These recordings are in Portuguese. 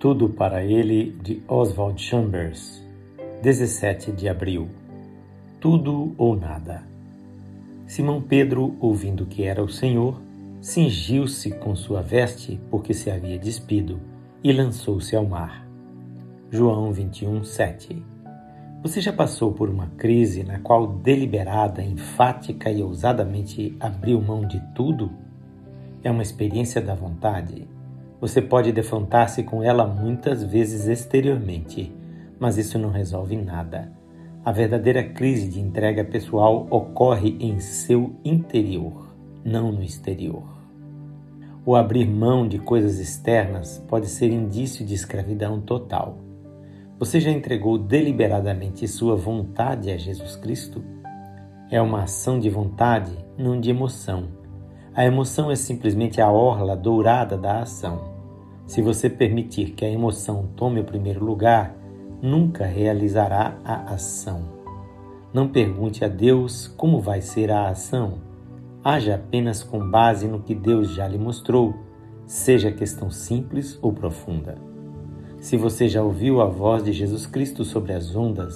Tudo para ele de Oswald Chambers, 17 de abril. Tudo ou nada. Simão Pedro, ouvindo que era o Senhor, cingiu-se com sua veste, porque se havia despido, e lançou-se ao mar. João 21, 7 Você já passou por uma crise na qual deliberada, enfática e ousadamente abriu mão de tudo? É uma experiência da vontade. Você pode defrontar-se com ela muitas vezes exteriormente, mas isso não resolve nada. A verdadeira crise de entrega pessoal ocorre em seu interior, não no exterior. O abrir mão de coisas externas pode ser indício de escravidão total. Você já entregou deliberadamente sua vontade a Jesus Cristo? É uma ação de vontade, não de emoção a emoção é simplesmente a orla dourada da ação. Se você permitir que a emoção tome o primeiro lugar, nunca realizará a ação. Não pergunte a Deus como vai ser a ação. Haja apenas com base no que Deus já lhe mostrou, seja questão simples ou profunda. Se você já ouviu a voz de Jesus Cristo sobre as ondas,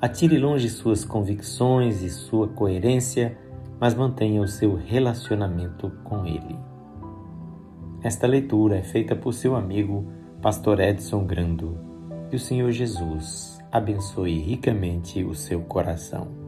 atire longe suas convicções e sua coerência mas mantenha o seu relacionamento com Ele. Esta leitura é feita por seu amigo, Pastor Edson Grando. Que o Senhor Jesus abençoe ricamente o seu coração.